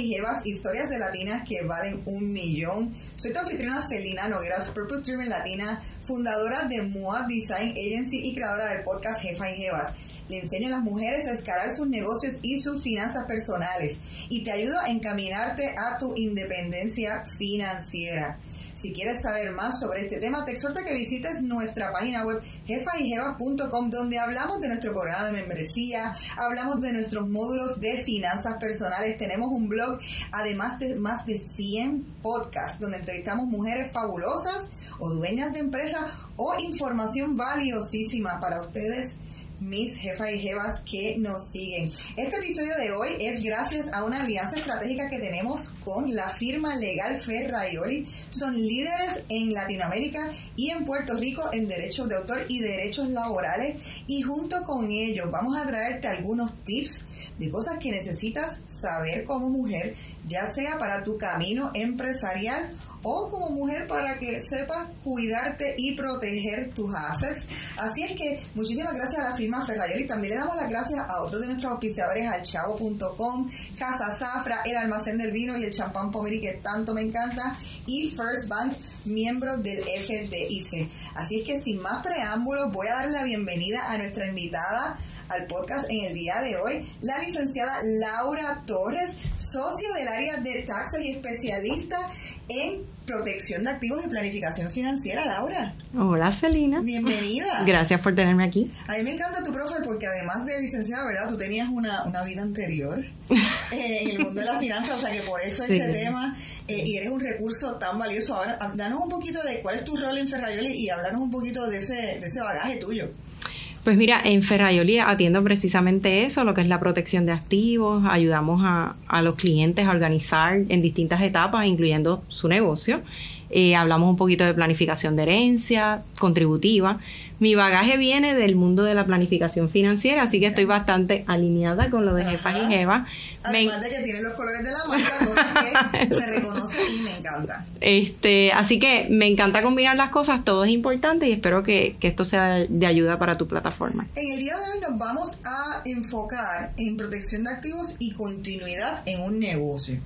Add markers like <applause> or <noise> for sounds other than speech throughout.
y historias de latinas que valen un millón. Soy tu anfitriona Celina Nogueras, Purpose Driven Latina, fundadora de MOA Design Agency y creadora del podcast Jefa y Jevas. Le enseño a las mujeres a escalar sus negocios y sus finanzas personales y te ayudo a encaminarte a tu independencia financiera. Si quieres saber más sobre este tema, te exhorto a que visites nuestra página web jefayjeva.com donde hablamos de nuestro programa de membresía, hablamos de nuestros módulos de finanzas personales, tenemos un blog, además de más de 100 podcasts donde entrevistamos mujeres fabulosas o dueñas de empresas o información valiosísima para ustedes mis jefas y jevas que nos siguen. Este episodio de hoy es gracias a una alianza estratégica que tenemos con la firma legal Ferraioli. Son líderes en Latinoamérica y en Puerto Rico en derechos de autor y derechos laborales y junto con ellos vamos a traerte algunos tips de cosas que necesitas saber como mujer, ya sea para tu camino empresarial o como mujer para que sepas cuidarte y proteger tus assets. Así es que muchísimas gracias a la firma Ferrayoli. También le damos las gracias a otros de nuestros auspiciadores, alchavo.com, Casa Zafra, el almacén del vino y el champán Pomeri que tanto me encanta y First Bank, miembro del FDIC. Así es que sin más preámbulos voy a dar la bienvenida a nuestra invitada al podcast en el día de hoy, la licenciada Laura Torres, socia del área de taxes y especialista en protección de activos y planificación financiera, Laura. Hola, Celina. Bienvenida. <laughs> Gracias por tenerme aquí. A mí me encanta tu profe porque además de licenciada, ¿verdad? Tú tenías una, una vida anterior <laughs> eh, en el mundo de las finanzas, o sea que por eso este tema eh, y eres un recurso tan valioso. Ahora, danos un poquito de cuál es tu rol en Ferrayoli y háblanos un poquito de ese, de ese bagaje tuyo. Pues mira, en Ferrayoli atiendo precisamente eso, lo que es la protección de activos, ayudamos a, los clientes a organizar en distintas etapas, incluyendo su negocio. Eh, hablamos un poquito de planificación de herencia, contributiva. Mi bagaje viene del mundo de la planificación financiera, así que estoy bastante alineada con lo de jefas y jevas. Además de que tiene los colores de la marca, cosa que <laughs> se reconoce y me encanta. Este, así que me encanta combinar las cosas, todo es importante y espero que, que esto sea de ayuda para tu plataforma. En el día de hoy nos vamos a enfocar en protección de activos y continuidad en un negocio.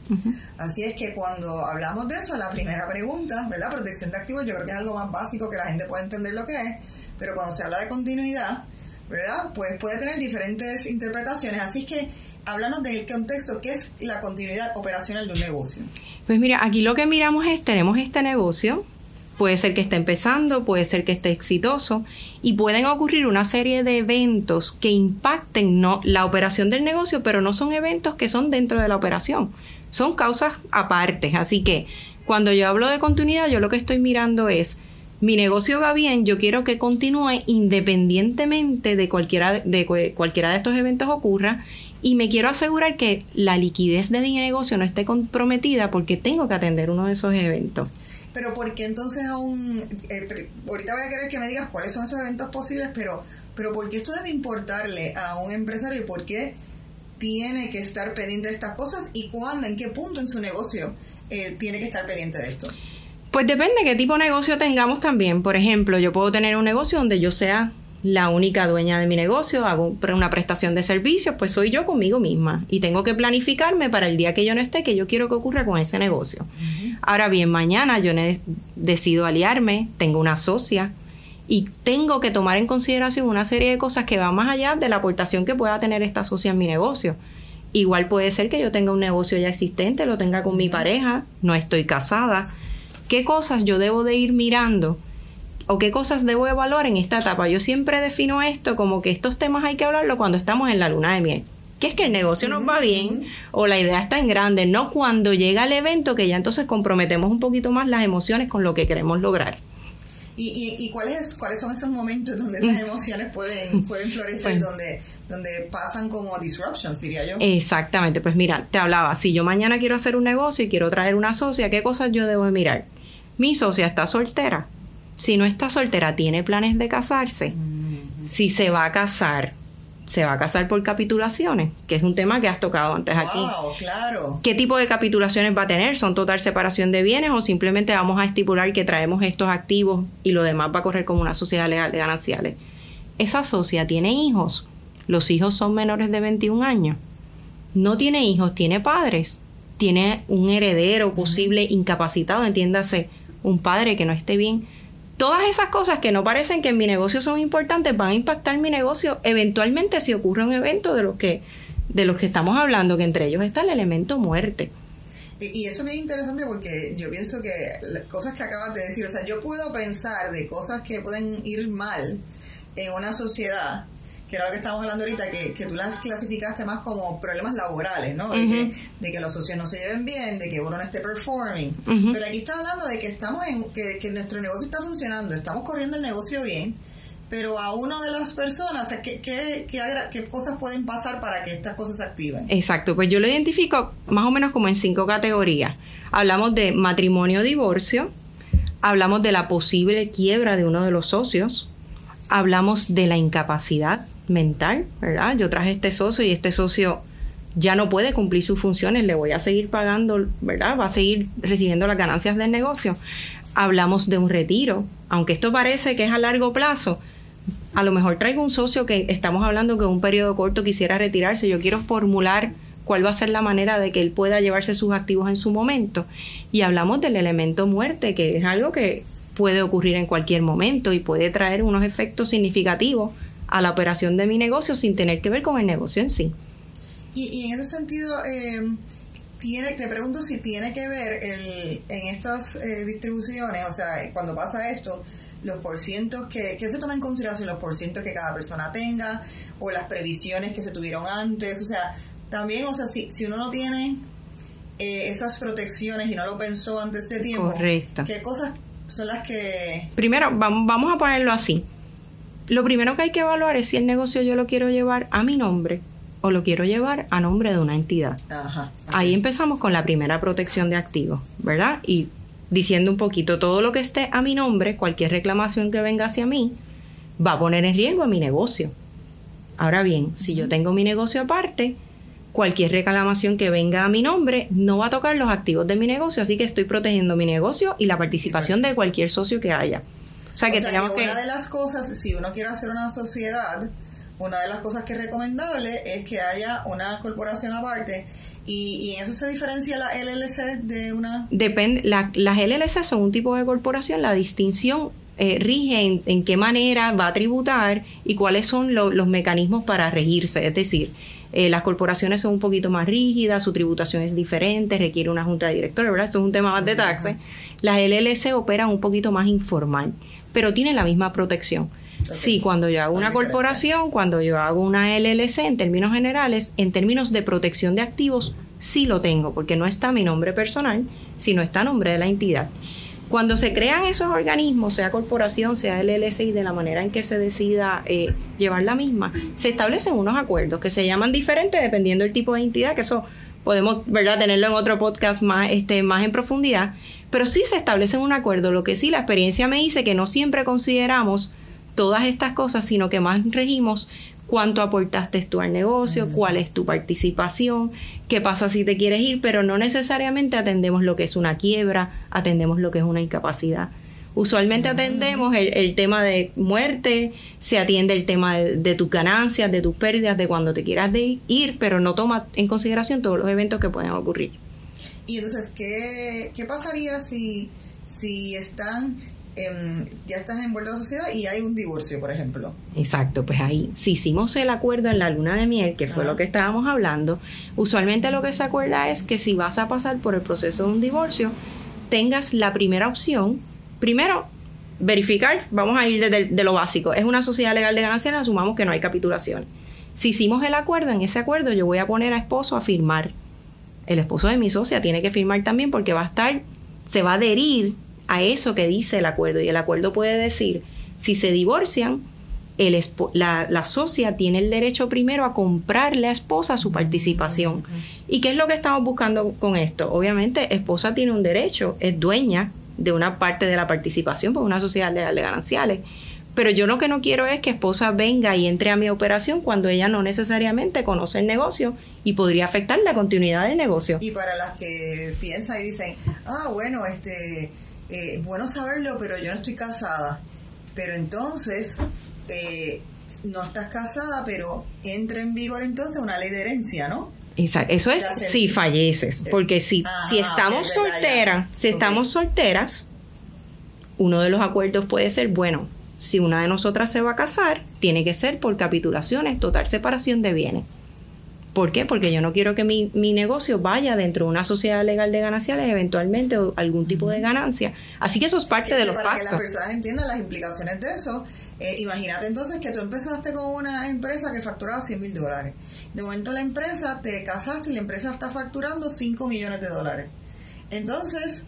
Así es que cuando hablamos de eso, la primera pregunta, ¿verdad? Protección de activos, yo creo que es algo más básico que la gente puede entender lo que es pero cuando se habla de continuidad, ¿verdad? Pues puede tener diferentes interpretaciones. Así que háblanos del contexto, ¿qué es la continuidad operacional de un negocio? Pues mira, aquí lo que miramos es, tenemos este negocio, puede ser que esté empezando, puede ser que esté exitoso, y pueden ocurrir una serie de eventos que impacten no, la operación del negocio, pero no son eventos que son dentro de la operación, son causas aparte. Así que cuando yo hablo de continuidad, yo lo que estoy mirando es, mi negocio va bien, yo quiero que continúe independientemente de cualquiera de, cualquiera de estos eventos ocurra y me quiero asegurar que la liquidez de mi negocio no esté comprometida porque tengo que atender uno de esos eventos. Pero ¿por qué entonces aún, eh, ahorita voy a querer que me digas cuáles son esos eventos posibles, pero, pero ¿por qué esto debe importarle a un empresario y por qué tiene que estar pendiente de estas cosas y cuándo, en qué punto en su negocio eh, tiene que estar pendiente de esto? Pues depende qué tipo de negocio tengamos también. Por ejemplo, yo puedo tener un negocio donde yo sea la única dueña de mi negocio, hago una prestación de servicios, pues soy yo conmigo misma y tengo que planificarme para el día que yo no esté, que yo quiero que ocurra con ese negocio. Ahora bien, mañana yo decido aliarme, tengo una socia y tengo que tomar en consideración una serie de cosas que van más allá de la aportación que pueda tener esta socia en mi negocio. Igual puede ser que yo tenga un negocio ya existente, lo tenga con mi pareja, no estoy casada qué cosas yo debo de ir mirando o qué cosas debo evaluar en esta etapa. Yo siempre defino esto como que estos temas hay que hablarlo cuando estamos en la luna de miel. Que es que el negocio nos va bien o la idea está en grande, no cuando llega el evento que ya entonces comprometemos un poquito más las emociones con lo que queremos lograr. ¿Y, y, cuáles, cuáles son esos momentos donde esas emociones pueden, pueden florecer, donde, donde pasan como disruptions, diría yo? Exactamente, pues mira, te hablaba, si yo mañana quiero hacer un negocio y quiero traer una socia, ¿qué cosas yo debo de mirar? mi socia está soltera. Si no está soltera, tiene planes de casarse. Si se va a casar, se va a casar por capitulaciones, que es un tema que has tocado antes aquí. claro. ¿Qué tipo de capitulaciones va a tener? ¿Son total separación de bienes o simplemente vamos a estipular que traemos estos activos y lo demás va a correr como una sociedad legal de gananciales? Esa socia tiene hijos. Los hijos son menores de 21 años. No tiene hijos, tiene padres tiene un heredero posible incapacitado, entiéndase, un padre que no esté bien. Todas esas cosas que no parecen que en mi negocio son importantes van a impactar mi negocio eventualmente si ocurre un evento de los que de los que estamos hablando, que entre ellos está el elemento muerte. Y eso es interesante porque yo pienso que las cosas que acabas de decir, o sea, yo puedo pensar de cosas que pueden ir mal en una sociedad, que era lo que estábamos hablando ahorita, que, que tú las clasificaste más como problemas laborales, ¿no? de, que, de, que, los socios no se lleven bien, de que uno no esté performing. Pero aquí está hablando de que estamos en, que, que nuestro negocio está funcionando, estamos corriendo el negocio bien pero a una de las personas, ¿qué, qué, qué, cosas pueden pasar para que estas cosas se activen? Exacto, pues yo lo identifico más o menos como en cinco categorías. Hablamos de matrimonio-divorcio, hablamos de la posible quiebra de uno de los socios, hablamos de la incapacidad mental, ¿verdad? Yo traje este socio y este socio ya no puede cumplir sus funciones, le voy a seguir pagando, ¿verdad? Va a seguir recibiendo las ganancias del negocio. Hablamos de un retiro, aunque esto parece que es a largo plazo, a lo mejor traigo un socio que estamos hablando que en un periodo corto quisiera retirarse, yo quiero formular cuál va a ser la manera de que él pueda llevarse sus activos en su momento. Y hablamos del elemento muerte, que es algo que puede ocurrir en cualquier momento y puede traer unos efectos significativos a la operación de mi negocio sin tener que ver con el negocio en sí. Y, en ese sentido, eh, tiene, te pregunto si tiene que ver el, en estas eh, distribuciones, o sea, cuando pasa esto, los porcientos que, que se toma en consideración, los porcientos que cada persona tenga o las previsiones que se tuvieron antes, o sea, también, o sea, si, si uno no tiene eh, esas protecciones y no lo pensó antes de tiempo, Correcto. ¿qué cosas son las que... Primero, vamos, vamos a ponerlo así. Lo primero que hay que evaluar es si el negocio yo lo quiero llevar a mi nombre o lo quiero llevar a nombre de una entidad. Ajá, Ahí empezamos con la primera protección de activos, ¿verdad? Y diciendo un poquito todo lo que esté a mi nombre, cualquier reclamación que venga hacia mí, va a poner en riesgo a mi negocio. Ahora bien, si yo tengo mi negocio aparte, cualquier reclamación que venga a mi nombre no va a tocar los activos de mi negocio, así que estoy protegiendo mi negocio y la participación de cualquier socio que haya. O sea que tenemos que, Una de las cosas, si uno quiere hacer una sociedad, una de las cosas que es recomendable es que haya una corporación aparte ¿Y, en eso se diferencia la LLC de una...? Depende, las LLC son un tipo de corporación, la distinción eh, rige en, qué manera va a tributar y cuáles son los mecanismos para regirse. Es decir, eh, las corporaciones son un poquito más rígidas, su tributación es diferente, requiere una junta de directores, ¿verdad? Esto es un tema más de taxes. Las LLC operan un poquito más informal, pero tienen la misma protección. Sí, cuando yo hago una corporación, cuando yo hago una LLC, en términos generales, en términos de protección de activos, sí lo tengo, porque no está mi nombre personal, sino está a nombre de la entidad. Cuando se crean esos organismos, sea corporación, sea LLC, y de la manera en que se decida eh, llevar la misma, se establecen unos acuerdos que se llaman diferentes dependiendo del tipo de entidad, que eso podemos verdad tenerlo en otro podcast más este más en profundidad pero sí se establece un acuerdo lo que sí la experiencia me dice que no siempre consideramos todas estas cosas, sino que más regimos cuánto aportaste tú al negocio, cuál es tu participación, qué pasa si te quieres ir, pero no necesariamente atendemos lo que es una quiebra, atendemos lo que es una incapacidad. Usualmente atendemos el, tema de muerte, se atiende el tema de, tus ganancias, de tus pérdidas, de cuando te quieras de ir, pero no toma en consideración todos los eventos que pueden ocurrir. Y entonces, ¿qué, qué pasaría si, si están ya estás envuelto en la sociedad y hay un divorcio, por ejemplo. Exacto, pues ahí, si hicimos el acuerdo en la luna de miel, que fue lo que estábamos hablando, usualmente lo que se acuerda es que si vas a pasar por el proceso de un divorcio, tengas la primera opción, primero, verificar, vamos a ir de, de lo básico, es una sociedad legal de ganancias, asumamos que no hay capitulación. Si hicimos el acuerdo, en ese acuerdo yo voy a poner a esposo a firmar. El esposo de mi socia tiene que firmar también porque va a estar, se va a adherir a eso que dice el acuerdo. Y el acuerdo puede decir, si se divorcian, el la, la, socia tiene el derecho primero a comprar la esposa su participación. ¿Y qué es lo que estamos buscando con esto? Obviamente, esposa tiene un derecho, es dueña de una parte de la participación por una sociedad de gananciales. Pero yo lo que no quiero es que esposa venga y entre a mi operación cuando ella no necesariamente conoce el negocio y podría afectar la continuidad del negocio. Y para las que piensan y dicen, ah, bueno, este, eh, bueno saberlo, pero yo no estoy casada. Pero entonces, eh, no estás casada, pero entra en vigor entonces una ley de herencia, ¿no? Exacto. Eso es si falleces. Porque si, Ajá, si estamos es solteras, si estamos solteras, uno de los acuerdos puede ser, bueno, si una de nosotras se va a casar, tiene que ser por capitulaciones, total separación de bienes. ¿Por qué? Porque yo no quiero que mi, mi negocio vaya dentro de una sociedad legal de gananciales eventualmente o algún tipo de ganancia. Así que eso es parte de Que los para que las pactos. personas entiendan las implicaciones de eso, eh, imagínate entonces que tú empezaste con una empresa que facturaba 100 mil dólares. De momento la empresa, te casaste y la empresa está facturando 5 millones de dólares. Entonces,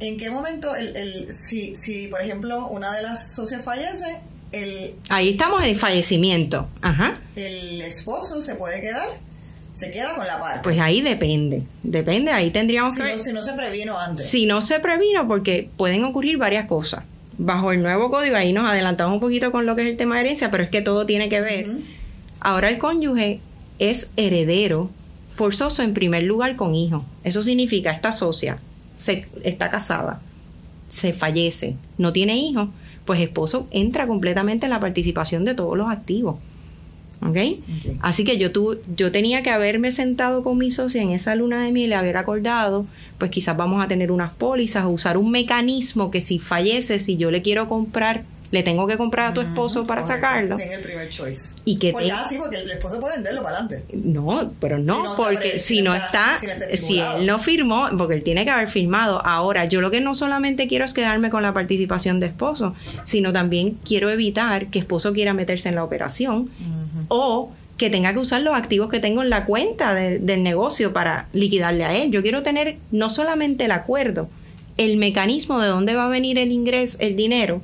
¿en qué momento, el, el, si, si por ejemplo una de las socias fallece, el, Ahí estamos en el fallecimiento. Ajá. el esposo se puede quedar? Se queda con la parte. Pues ahí depende. Depende, ahí tendríamos si, que no, si no se previno antes. Si no se previno, porque pueden ocurrir varias cosas. Bajo el nuevo código, ahí nos adelantamos un poquito con lo que es el tema de herencia, pero es que todo tiene que ver. Ahora el cónyuge es heredero forzoso en primer lugar con hijo. Eso significa esta socia se, está casada, se fallece, no tiene hijos, pues esposo entra completamente en la participación de todos los activos. ¿Ok? Ok. Así que yo, tu, yo tenía que haberme sentado con mi socia en esa luna de miel y haber acordado, pues quizás vamos a tener unas pólizas o usar un mecanismo que si fallece, si yo le quiero comprar, le tengo que comprar a tu esposo para Correcto. sacarlo. Ten el primer choice. Y que Pues te- ya, sí, porque el esposo puede venderlo para adelante. No, pero no, Si no está porque si no está, si no está si estipulado. él no firmó, porque él tiene que haber firmado. Ahora, yo lo que no solamente quiero es quedarme con la participación de esposo, sino también quiero evitar que esposo quiera meterse en la operación o que tenga que usar los activos que tengo en la cuenta de- del negocio para liquidarle a él. Yo quiero tener no solamente el acuerdo, el mecanismo de dónde va a venir el ingreso, el dinero,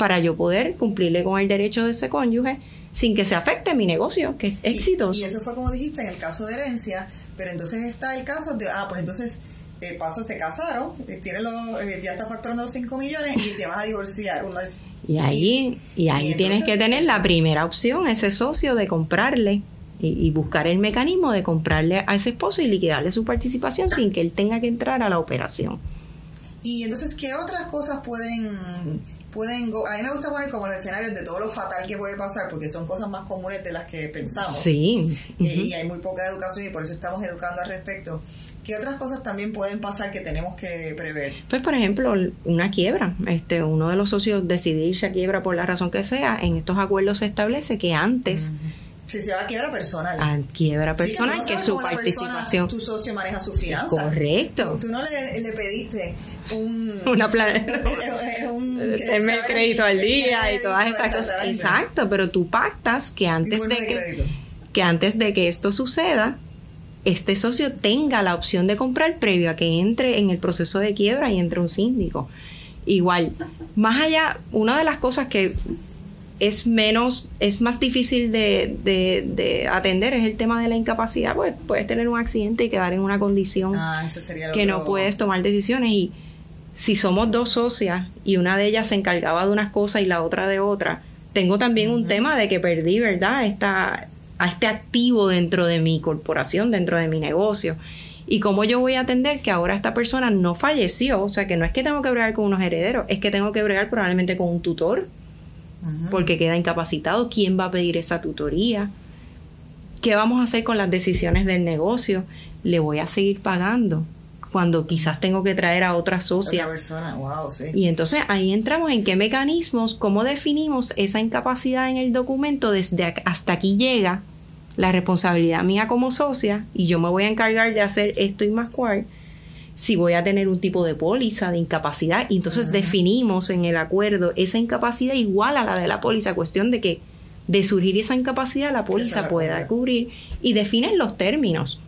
para yo poder cumplirle con el derecho de ese cónyuge sin que se afecte mi negocio, que es exitoso. Y, eso fue como dijiste en el caso de herencia, pero entonces está el caso de, ah, pues entonces, eh, paso, se casaron, eh, tiene los, eh, ya está facturando los 5 millones y te vas a divorciar. Uno es- Y ahí, y ahí y tienes entonces, que tener la primera opción, ese socio, de comprarle y, y buscar el mecanismo de comprarle a ese esposo y liquidarle su participación sin que él tenga que entrar a la operación. Y entonces, ¿qué otras cosas pueden, pueden, go- a mí me gusta poner como los escenarios de todo lo fatal que puede pasar, porque son cosas más comunes de las que pensamos. Sí. Y hay muy poca educación y por eso estamos educando al respecto. ¿Qué otras cosas también pueden pasar que tenemos que prever? Pues, por ejemplo, una quiebra. Este, uno de los socios decide irse a quiebra por la razón que sea. En estos acuerdos se establece que antes Si se va a quiebra personal. a quiebra Sí, personal, no que su persona, participación. tu socio maneja sus finanzas. Correcto. Tú, tú no le, le pediste un... <laughs> Una plan- <laughs> un- Tenerme el crédito al día y todas crédito, estas cosas. exactamente. Exacto, pero tú pactas que antes de que, que antes de que esto suceda, este socio tenga la opción de comprar previo a que entre en el proceso de quiebra y entre un síndico. Igual, más allá, una de las cosas que es menos, es más difícil de, de- de atender es el tema de la incapacidad, pues puedes tener un accidente y quedar en una condición Ah, que no puedes tomar decisiones. Y si somos dos socias y una de ellas se encargaba de unas cosas y la otra de otra, tengo también un tema de que perdí, ¿verdad? Esta, a este activo dentro de mi corporación, dentro de mi negocio. Y cómo yo voy a atender que ahora esta persona no falleció, o sea, que no es que tengo que bregar con unos herederos, es que tengo que bregar probablemente con un tutor, Porque queda incapacitado, quién va a pedir esa tutoría, qué vamos a hacer con las decisiones del negocio, le voy a seguir pagando cuando quizás tengo que traer a otra socia. Otra persona, wow, sí. Y entonces ahí entramos en qué mecanismos, cómo definimos esa incapacidad en el documento desde hasta aquí llega la responsabilidad mía como socia y yo me voy a encargar de hacer esto y más cual si voy a tener un tipo de póliza de incapacidad. Y entonces definimos en el acuerdo esa incapacidad igual a la de la póliza, cuestión de que de surgir esa incapacidad la póliza pueda cubrir y definen los términos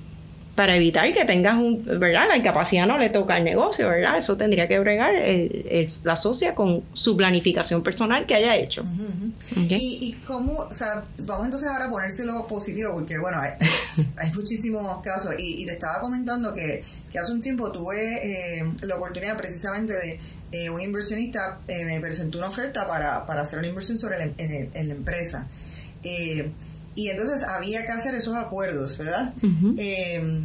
para evitar que tengas un, ¿verdad? La incapacidad no le toca al negocio, ¿verdad? Eso tendría que bregar el- el- la socia con su planificación personal que haya hecho. Y, y cómo, o sea, vamos entonces ahora a ponérselo positivo, porque bueno, hay, hay muchísimos casos. Y, y te estaba comentando que, que hace un tiempo tuve eh, la oportunidad precisamente de eh, un inversionista eh, me presentó una oferta para, para hacer una inversión sobre la, en, el- en la empresa. Eh, y entonces había que hacer esos acuerdos, ¿verdad? Eh,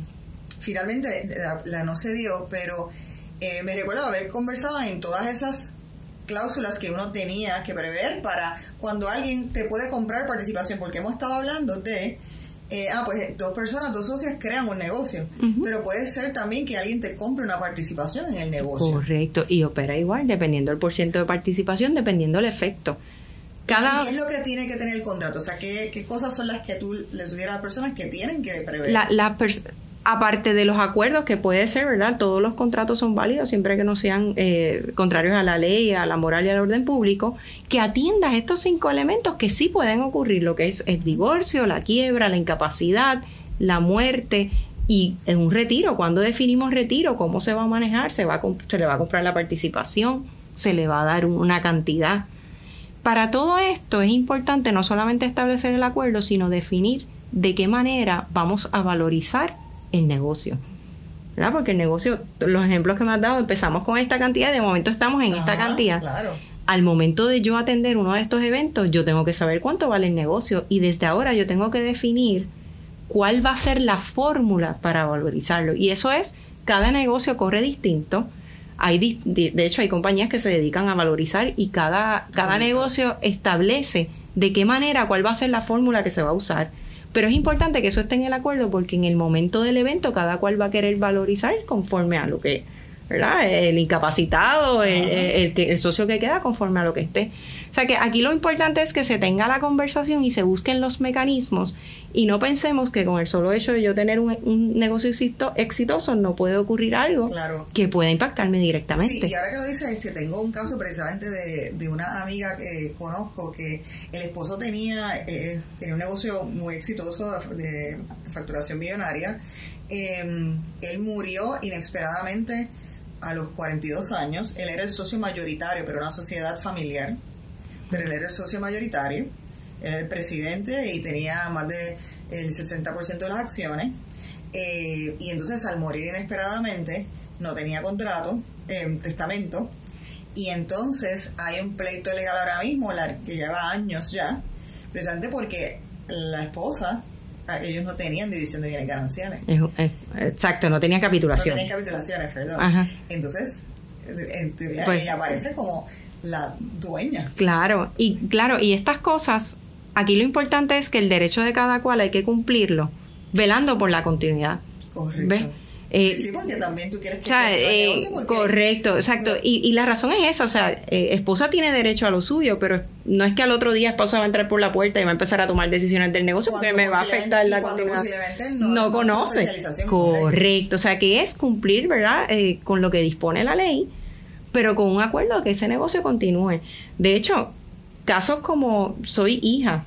finalmente la, la no se dio, pero eh, me recuerdo haber conversado en todas esas cláusulas que uno tenía que prever para cuando alguien te puede comprar participación, porque hemos estado hablando de eh, ah, pues dos personas, dos socias crean un negocio, pero puede ser también que alguien te compre una participación en el negocio. Correcto, y opera igual, dependiendo del porcentaje de participación, dependiendo del efecto. Cada... ¿Qué es lo que tiene que tener el contrato? O sea, ¿qué, qué cosas son las que tú le sugieras a las personas que tienen que prever? La, la aparte de los acuerdos que puede ser, ¿verdad? Todos los contratos son válidos siempre que no sean eh, contrarios a la ley, a la moral y al orden público, que atiendas estos cinco elementos que sí pueden ocurrir, lo que es el divorcio, la quiebra, la incapacidad, la muerte y en un retiro. Cuando definimos retiro? ¿Cómo se va a manejar? ¿Se, va a, se le va a comprar la participación? ¿Se le va a dar una cantidad? Para todo esto es importante no solamente establecer el acuerdo, sino definir de qué manera vamos a valorizar el negocio. ¿verdad? Porque el negocio, los ejemplos que me has dado, empezamos con esta cantidad y de momento estamos en esta cantidad. Al momento de yo atender uno de estos eventos, yo tengo que saber cuánto vale el negocio y desde ahora yo tengo que definir cuál va a ser la fórmula para valorizarlo. Y eso es, cada negocio corre distinto. Hay, de hecho, hay compañías que se dedican a valorizar y cada, cada negocio establece de qué manera, cuál va a ser la fórmula que se va a usar pero es importante que eso esté en el acuerdo porque en el momento del evento cada cual va a querer valorizar conforme a lo que, ¿verdad? El incapacitado, el, el, socio que queda conforme a lo que esté. O sea que aquí lo importante es que se tenga la conversación y se busquen los mecanismos y no pensemos que con el solo hecho de yo tener un, negocio exitoso no puede ocurrir algo que pueda impactarme directamente. Sí, y ahora que lo dices, este, tengo un caso precisamente de, una amiga que conozco que el esposo tenía, eh, tenía un negocio muy exitoso de facturación millonaria. Em, él murió inesperadamente a los 42 años. Él era el socio mayoritario, pero una sociedad familiar. Pero él era el socio mayoritario era el presidente y tenía más del el 60% de las acciones. Eh, y entonces al morir inesperadamente no tenía contrato, eh, testamento, y entonces hay un pleito legal ahora mismo que lleva años ya, precisamente porque la esposa, ellos no tenían división de bienes gananciales. exacto, no tenían capitulación. No tenían capitulaciones, perdón. Entonces, en teoría, pues ella aparece como la dueña. Claro, y claro, y estas cosas Aquí lo importante es que el derecho de cada cual hay que cumplirlo, velando por la continuidad. Correcto. Eh, sí, porque también tú quieres que eh, Correcto, exacto. Y, la razón es esa, o sea, eh, esposa tiene derecho a lo suyo, pero no es que al otro día esposa va a entrar por la puerta y va a empezar a tomar decisiones del negocio porque me va a afectar la continuidad. No, no conoce. Correcto, o sea, que es cumplir, ¿verdad?, con lo que dispone la ley, pero con un acuerdo que ese negocio continúe. De hecho, casos como soy hija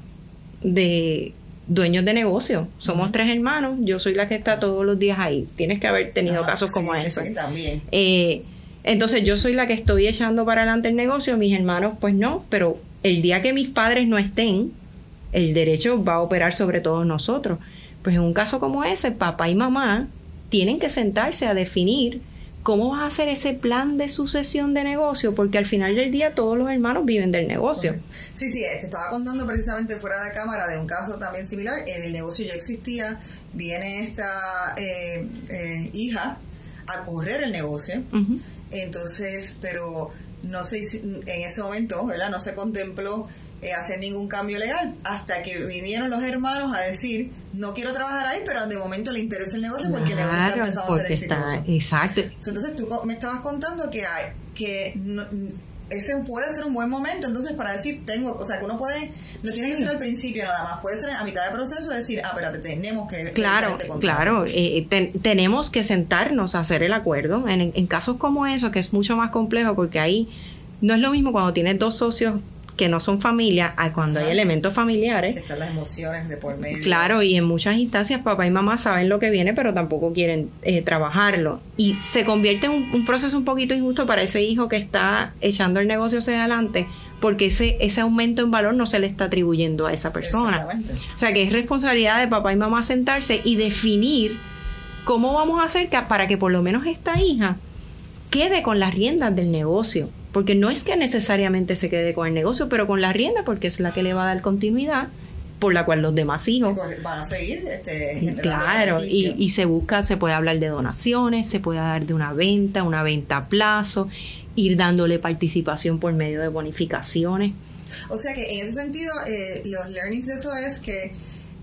de dueños de negocio, somos tres hermanos, yo soy la que está todos los días ahí. Tienes que haber tenido casos como ese. también. Eh, entonces yo soy la que estoy echando para adelante el negocio, mis hermanos pues no, pero el día que mis padres no estén, el derecho va a operar sobre todos nosotros. Pues en un caso como ese, papá y mamá tienen que sentarse a definir ¿cómo vas a hacer ese plan de sucesión de negocio? Porque al final del día todos los hermanos viven del negocio. Sí, sí, te estaba contando precisamente fuera de cámara de un caso también similar. En el negocio ya existía, viene esta eh, eh, hija a correr el negocio. Entonces, pero no sé si en ese momento, ¿verdad? No se contempló eh, hacer ningún cambio legal hasta que vinieron los hermanos a decir no quiero trabajar ahí pero de momento le interesa el negocio porque el negocio está empezando a ser exitoso exacto. Entonces tú me estabas contando que hay que ese puede ser un buen momento entonces para decir tengo o sea que uno puede no tiene que ser al principio nada más puede ser a mitad de proceso decir ah espérate tenemos que claro este claro eh, tenemos que sentarnos a hacer el acuerdo. En, en casos como eso que es mucho más complejo porque ahí no es lo mismo cuando tienes dos socios que no son familia, a cuando hay elementos familiares. Están las emociones de por medio. Claro, y en muchas instancias papá y mamá saben lo que viene, pero tampoco quieren eh, trabajarlo. Y se convierte en un, proceso un poquito injusto para ese hijo que está echando el negocio hacia adelante, porque ese, ese aumento en valor no se le está atribuyendo a esa persona. O sea que es responsabilidad de papá y mamá sentarse y definir cómo vamos a hacer para que por lo menos esta hija quede con las riendas del negocio porque no es que necesariamente se quede con el negocio, pero con la rienda, porque es la que le va a dar continuidad, por la cual los demás hijos van a seguir. Este, claro, y, y, se busca, se puede hablar de donaciones, se puede dar de una venta, una venta a plazo, ir dándole participación por medio de bonificaciones. O sea que en ese sentido, eh, los learnings de eso es que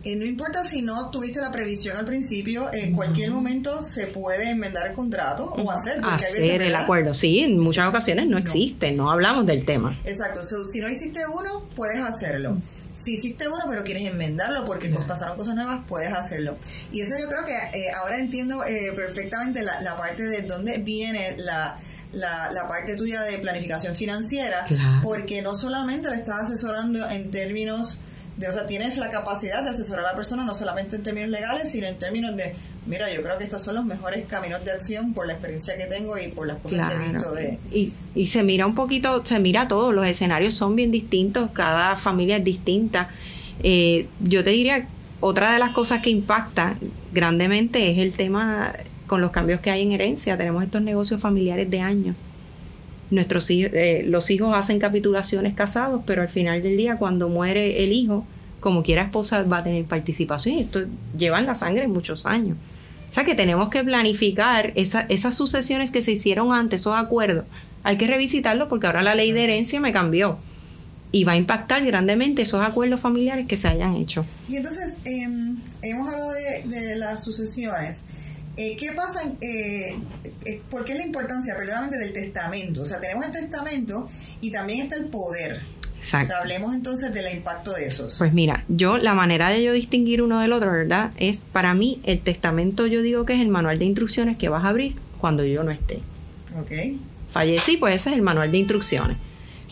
Eh, no importa si no tuviste la previsión al principio, en cualquier momento se puede enmendar el contrato o hacer. Hacer el acuerdo, sí, en muchas ocasiones no, existe, no hablamos del tema. Exacto, si no hiciste uno, puedes hacerlo. Si hiciste uno pero quieres enmendarlo porque pues, pasaron cosas nuevas, puedes hacerlo. Y eso yo creo que eh, ahora entiendo eh, perfectamente la, parte de dónde viene la, la, parte tuya de planificación financiera, porque no solamente le estás asesorando en términos o sea, tienes la capacidad de asesorar a la persona no solamente en términos legales, sino en términos de mira, yo creo que estos son los mejores caminos de acción por la experiencia que tengo y por las cosas que he visto de... Y, y se mira un poquito, se mira todo, los escenarios son bien distintos, cada familia es distinta. Eh, yo te diría, otra de las cosas que impacta grandemente es el tema con los cambios que hay en herencia. Tenemos estos negocios familiares de años. Nuestros hijos, eh, los hijos hacen capitulaciones casados, pero al final del día, cuando muere el hijo, como quiera esposa va a tener participación. Y esto lleva en la sangre muchos años. O sea que tenemos que planificar esas sucesiones que se hicieron antes, esos acuerdos. Hay que revisitarlo porque ahora la ley de herencia me cambió y va a impactar grandemente esos acuerdos familiares que se hayan hecho. Y entonces, em, hemos hablado de, las sucesiones. Eh, ¿Qué pasa? Eh, eh, ¿Por qué es la importancia, perdóname, del testamento? O sea, tenemos el testamento y también está el poder. Exacto. Hablemos entonces del impacto de esos. Pues mira, yo la manera de yo distinguir uno del otro, ¿verdad? Es para mí el testamento yo digo que es el manual de instrucciones que vas a abrir cuando yo no esté. Ok. Fallecí, pues ese es el manual de instrucciones.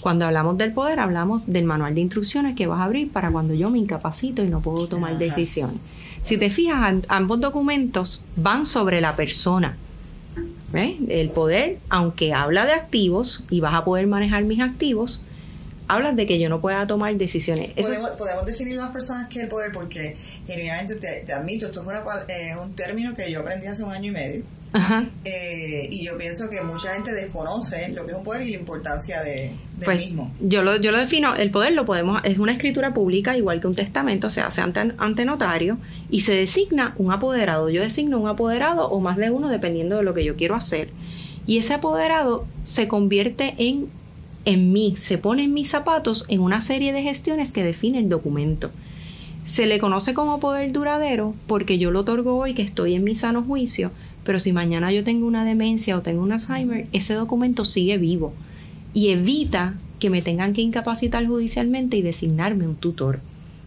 Cuando hablamos del poder, hablamos del manual de instrucciones que vas a abrir para cuando yo me incapacito y no puedo tomar decisiones. Si te fijas, ambos documentos van sobre la persona. ¿Ves? El poder, aunque habla de activos y vas a poder manejar mis activos, hablas de que yo no pueda tomar decisiones. podemos, definir las personas que el poder porque genuinamente te, admito, esto es un término que yo aprendí hace un año y medio. Eh, y yo pienso que mucha gente desconoce lo que es un poder y la importancia de, pues, mismo. Yo lo, yo lo defino, el poder lo podemos, es una escritura pública igual que un testamento, se hace ante, ante notario y se designa un apoderado. Yo designo un apoderado o más de uno dependiendo de lo que yo quiero hacer. Y ese apoderado se convierte en en mí, se pone en mis zapatos en una serie de gestiones que define el documento. Se le conoce como poder duradero porque yo lo otorgo hoy que estoy en mi sano juicio, pero si mañana yo tengo una demencia o tengo un Alzheimer, ese documento sigue vivo y evita que me tengan que incapacitar judicialmente y designarme un tutor.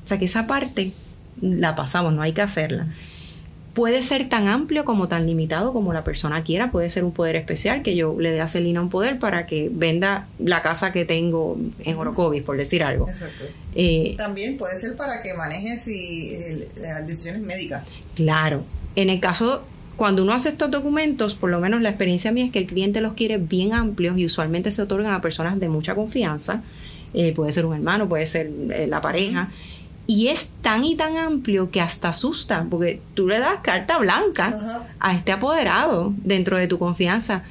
O sea que esa parte la pasamos, no hay que hacerla puede ser tan amplio como tan limitado como la persona quiera. Puede ser un poder especial que yo le dé a Celina un poder para que venda la casa que tengo en Orocovis, por decir algo. Exacto. Eh, También puede ser para que maneje si, las decisiones médicas. Claro. En el caso, cuando uno hace estos documentos, por lo menos la experiencia mía es que el cliente los quiere bien amplios y usualmente se otorgan a personas de mucha confianza. Eh, puede ser un hermano, puede ser eh, la pareja. Y es tan y tan amplio que hasta asusta, porque tú le das carta blanca a este apoderado dentro de tu confianza.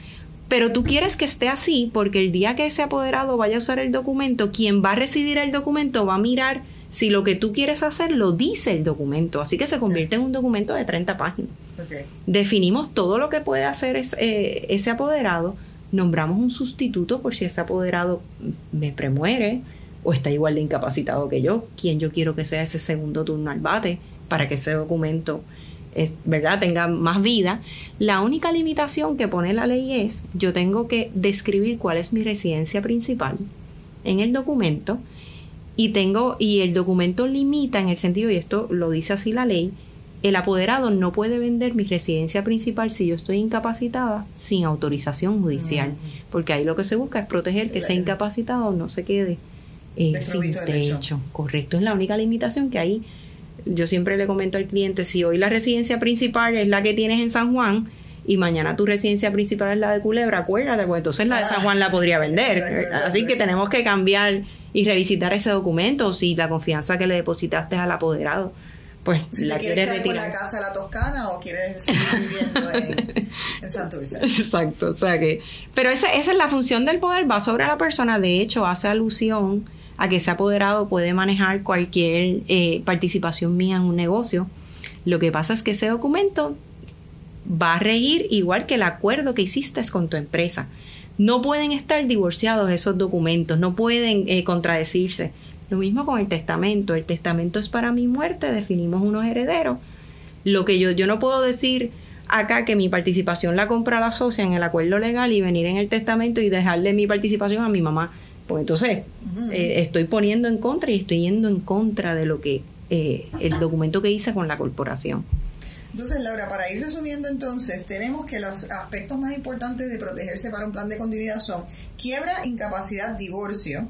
Pero tú quieres que esté así porque el día que ese apoderado vaya a usar el documento, quien va a recibir el documento va a mirar si lo que tú quieres hacer lo dice el documento. Así que se convierte en un documento de 30 páginas. Definimos todo lo que puede hacer eh, ese apoderado, nombramos un sustituto por si ese apoderado me premuere, o está igual de incapacitado que yo, quien yo quiero que sea ese segundo turno al bate para que ese documento es, ¿verdad? tenga más vida. La única limitación que pone la ley es yo tengo que describir cuál es mi residencia principal en el documento y tengo y el documento limita en el sentido y esto lo dice así la ley el apoderado no puede vender mi residencia principal si yo estoy incapacitada sin autorización judicial, porque ahí lo que se busca es proteger que ese incapacitado no se quede eh, sin techo. Correcto, es la única limitación que hay. Yo siempre le comento al cliente, si hoy la residencia principal es la que tienes en San Juan y mañana tu residencia principal es la de Culebra, acuérdate, pues entonces la de San Juan la podría vender. Así que tenemos que cambiar y revisitar ese documento si la confianza que le depositaste al apoderado pues la quieres retirar. la casa de la Toscana o quieres seguir viviendo en, <laughs> en Santurce. Exacto, o sea que, pero esa, esa es la función del poder, va sobre la persona, de hecho hace alusión a que ese apoderado puede manejar cualquier eh, participación mía en un negocio. Lo que pasa es que ese documento va a regir igual que el acuerdo que hiciste con tu empresa. No pueden estar divorciados esos documentos, no pueden eh, contradecirse. Lo mismo con el testamento. El testamento es para mi muerte, definimos unos herederos. Lo que yo, yo no puedo decir acá que mi participación la compra la socia en el acuerdo legal y venir en el testamento y dejarle mi participación a mi mamá. Pues entonces eh, estoy poniendo en contra y estoy yendo en contra de lo que eh, el documento que hice con la corporación. Entonces, Laura, para ir resumiendo entonces, tenemos que los aspectos más importantes de protegerse para un plan de continuidad son quiebra, incapacidad, divorcio,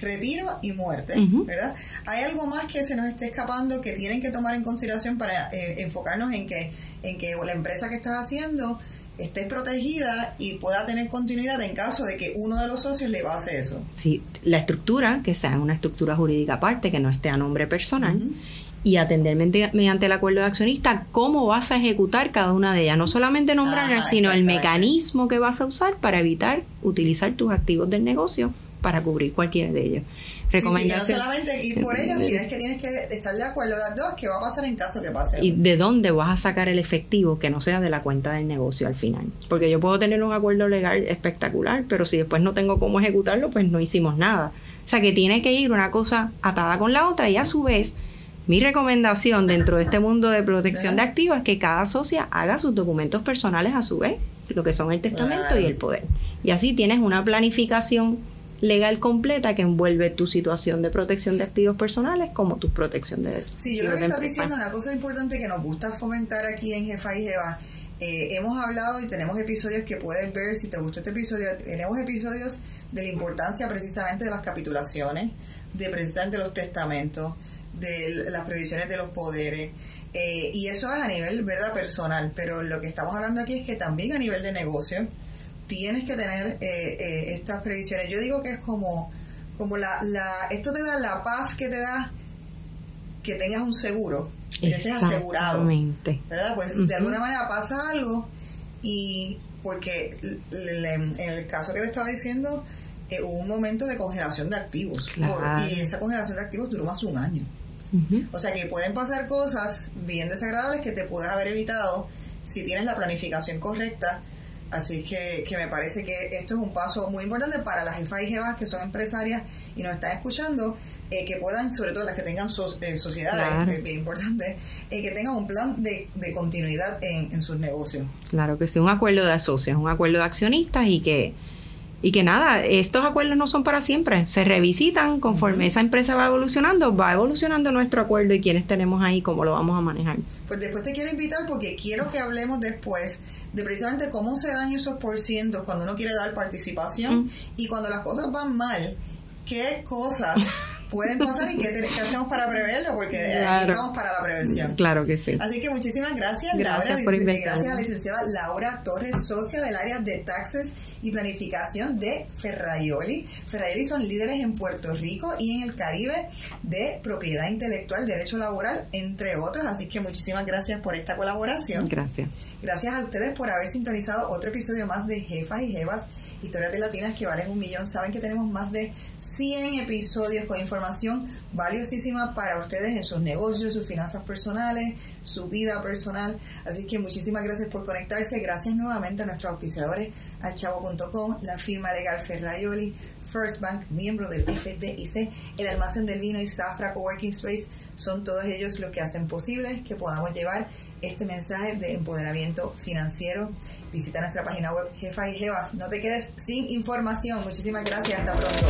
retiro y muerte, ¿verdad? ¿Hay algo más que se nos esté escapando que tienen que tomar en consideración para eh, enfocarnos en que, en que la empresa que estás haciendo esté protegida y pueda tener continuidad en caso de que uno de los socios le va a hacer eso? Sí, la estructura, que sea una estructura jurídica aparte, que no esté a nombre personal y atender mediante el acuerdo de accionista cómo vas a ejecutar cada una de ellas. No solamente nombrarlas, sino el mecanismo que vas a usar para evitar utilizar tus activos del negocio para cubrir cualquiera de ellos. Recomendación. Sí, no solamente ir por ellas, sino es que tienes que estar de acuerdo las dos, qué va a pasar en caso que pase. Y de dónde vas a sacar el efectivo que no sea de la cuenta del negocio al final. Porque yo puedo tener un acuerdo legal espectacular, pero si después no tengo cómo ejecutarlo, pues no hicimos nada. O sea que tiene que ir una cosa atada con la otra y a su vez mi recomendación dentro de este mundo de protección de activos es que cada socia haga sus documentos personales a su vez, lo que son el testamento y el poder. Y así tienes una planificación legal completa que envuelve tu situación de protección de activos personales como tu protección de... Sí, yo creo que estás diciendo una cosa importante que nos gusta fomentar aquí en Jefa y Jeva. Eh, hemos hablado y tenemos episodios que puedes ver, si te gustó este episodio, tenemos episodios de la importancia precisamente de las capitulaciones, de precisamente los testamentos, de las previsiones de los poderes. Eh, y eso es a nivel verdad personal, pero lo que estamos hablando aquí es que también a nivel de negocio tienes que tener eh, eh, estas previsiones. Yo digo que es como, como la, la, esto te da la paz que te da que tengas un seguro, que estés asegurado. ¿Verdad? Pues de alguna manera pasa algo y porque en el caso que le estaba diciendo, hubo un momento de congelación de activos. y esa congelación de activos duró más de un año. O sea que pueden pasar cosas bien desagradables que te puedes haber evitado si tienes la planificación correcta. Así que, que me parece que esto es un paso muy importante para las jefas y jefas que son empresarias y nos están escuchando, eh, que puedan, sobre todo las que tengan eh, sociedades, bien importante, eh, que tengan un plan de, de continuidad en, en sus negocios. Claro que sí, un acuerdo de socios, un acuerdo de accionistas y que y que nada, estos acuerdos no son para siempre, se revisitan conforme esa empresa va evolucionando, va evolucionando nuestro acuerdo y quiénes tenemos ahí, cómo lo vamos a manejar. Pues después te quiero invitar porque quiero que hablemos después de precisamente cómo se dan esos porcientos cuando uno quiere dar participación y cuando las cosas van mal, qué cosas <laughs> pueden pasar y qué, hacemos para preverlo, porque aquí estamos para la prevención. Claro que sí. Así que muchísimas gracias, gracias por Gracias a la licenciada Laura Torres, socia del área de taxes y planificación de Ferraioli. Ferraioli son líderes en Puerto Rico y en el Caribe de propiedad intelectual, derecho laboral, entre otros. Así que muchísimas gracias por esta colaboración. Gracias. Gracias a ustedes por haber sintonizado otro episodio más de Jefas y Jevas historias de latinas que valen un millón. Saben que tenemos más de 100 episodios con información valiosísima para ustedes en sus negocios, sus finanzas personales, su vida personal. Así que muchísimas gracias por conectarse. Gracias nuevamente a nuestros auspiciadores, alchavo.com, la firma legal Ferraioli, First Bank, miembro del FDIC, el almacén del vino y Safra Coworking Space. Son todos ellos los que hacen posible que podamos llevar este mensaje de empoderamiento financiero visita nuestra página web Jefa y Jevas. No te quedes sin información. Muchísimas gracias. Hasta pronto.